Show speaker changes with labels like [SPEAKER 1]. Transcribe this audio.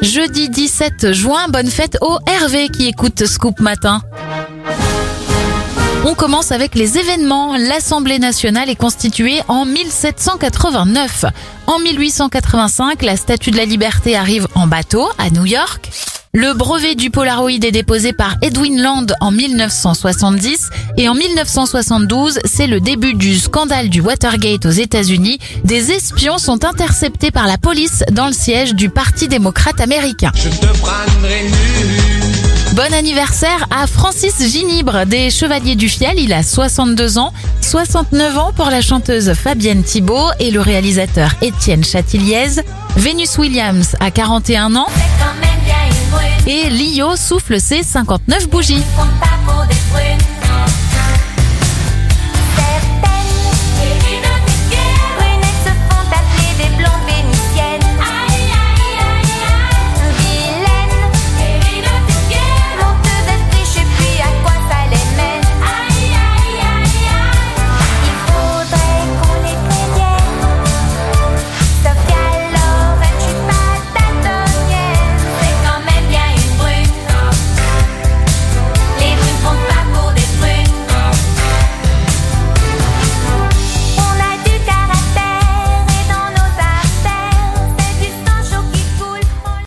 [SPEAKER 1] Jeudi 17 juin, bonne fête au Hervé qui écoute Scoop Matin. On commence avec les événements. L'Assemblée nationale est constituée en 1789. En 1885, la Statue de la Liberté arrive en bateau à New York. Le brevet du Polaroid est déposé par Edwin Land en 1970 et en 1972, c'est le début du scandale du Watergate aux États-Unis. Des espions sont interceptés par la police dans le siège du Parti démocrate américain.
[SPEAKER 2] Je te prendrai nu.
[SPEAKER 1] Bon anniversaire à Francis Ginibre des Chevaliers du Fiel, il a 62 ans, 69 ans pour la chanteuse Fabienne Thibault et le réalisateur Étienne Chatiliez. Venus Williams a 41 ans et Lio souffle ses 59 bougies.